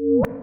you.